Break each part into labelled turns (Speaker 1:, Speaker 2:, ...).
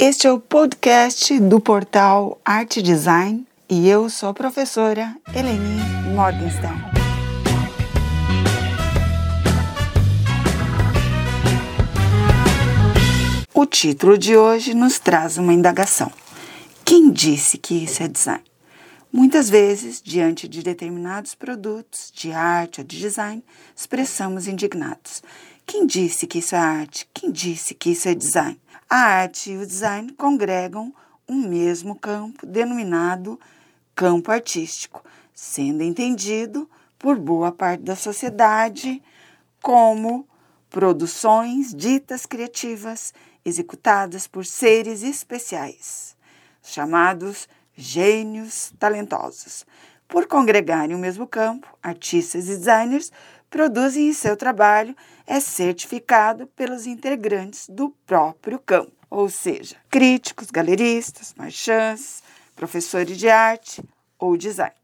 Speaker 1: Este é o podcast do portal Arte Design e eu sou a professora Eleni Morgenstern. O título de hoje nos traz uma indagação. Quem disse que isso é design? Muitas vezes, diante de determinados produtos de arte ou de design, expressamos indignados. Quem disse que isso é arte? Quem disse que isso é design? A arte e o design congregam um mesmo campo denominado campo artístico, sendo entendido por boa parte da sociedade como produções ditas criativas executadas por seres especiais, chamados gênios talentosos. Por congregarem o mesmo campo, artistas e designers produzem e seu trabalho é certificado pelos integrantes do próprio campo, ou seja, críticos, galeristas, marchands, professores de arte ou design.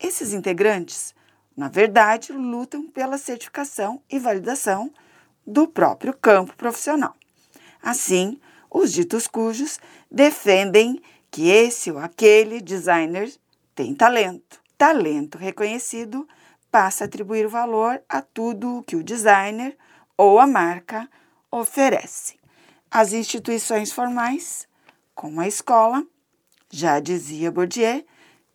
Speaker 1: Esses integrantes, na verdade, lutam pela certificação e validação do próprio campo profissional. Assim, os ditos cujos defendem que esse ou aquele designer tem talento. Talento reconhecido passa a atribuir valor a tudo o que o designer ou a marca oferece. As instituições formais, como a escola, já dizia Bourdieu,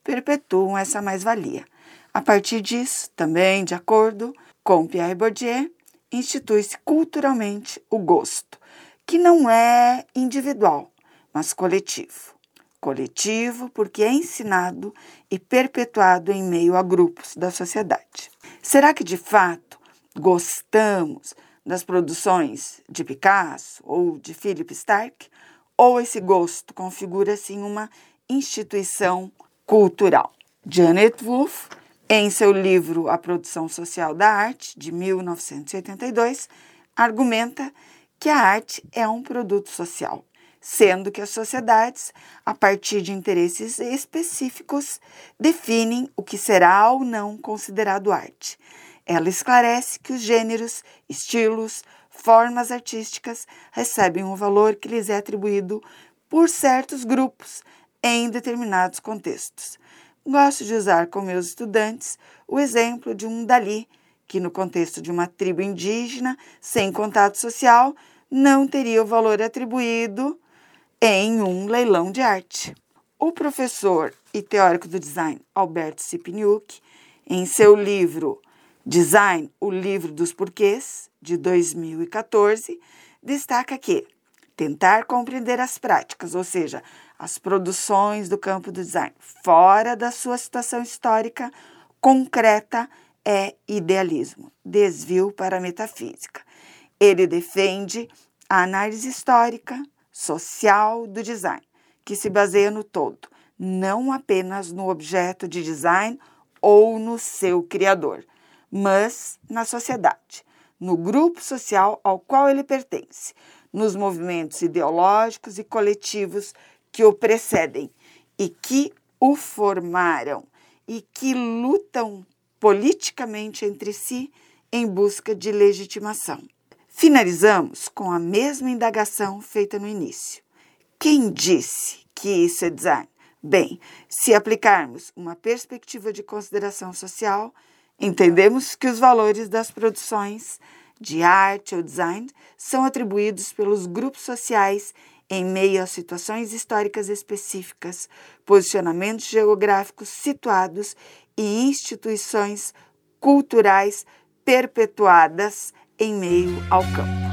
Speaker 1: perpetuam essa mais-valia. A partir disso, também de acordo com Pierre Bourdieu, institui-se culturalmente o gosto, que não é individual, mas coletivo coletivo porque é ensinado e perpetuado em meio a grupos da sociedade. Será que de fato gostamos das produções de Picasso ou de Philip Stark? Ou esse gosto configura assim uma instituição cultural? Janet Wolff, em seu livro A Produção Social da Arte, de 1982, argumenta que a arte é um produto social sendo que as sociedades, a partir de interesses específicos, definem o que será ou não considerado arte. Ela esclarece que os gêneros, estilos, formas artísticas recebem um valor que lhes é atribuído por certos grupos em determinados contextos. Gosto de usar com meus estudantes o exemplo de um Dali, que no contexto de uma tribo indígena sem contato social não teria o valor atribuído em um leilão de arte. O professor e teórico do design Alberto Sipniuk, em seu livro Design, o livro dos porquês, de 2014, destaca que tentar compreender as práticas, ou seja, as produções do campo do design, fora da sua situação histórica concreta, é idealismo, desvio para a metafísica. Ele defende a análise histórica, social do design, que se baseia no todo, não apenas no objeto de design ou no seu criador, mas na sociedade, no grupo social ao qual ele pertence, nos movimentos ideológicos e coletivos que o precedem e que o formaram e que lutam politicamente entre si em busca de legitimação. Finalizamos com a mesma indagação feita no início. Quem disse que isso é design? Bem, se aplicarmos uma perspectiva de consideração social, entendemos que os valores das produções de arte ou design são atribuídos pelos grupos sociais em meio a situações históricas específicas, posicionamentos geográficos situados e instituições culturais perpetuadas em meio ao campo.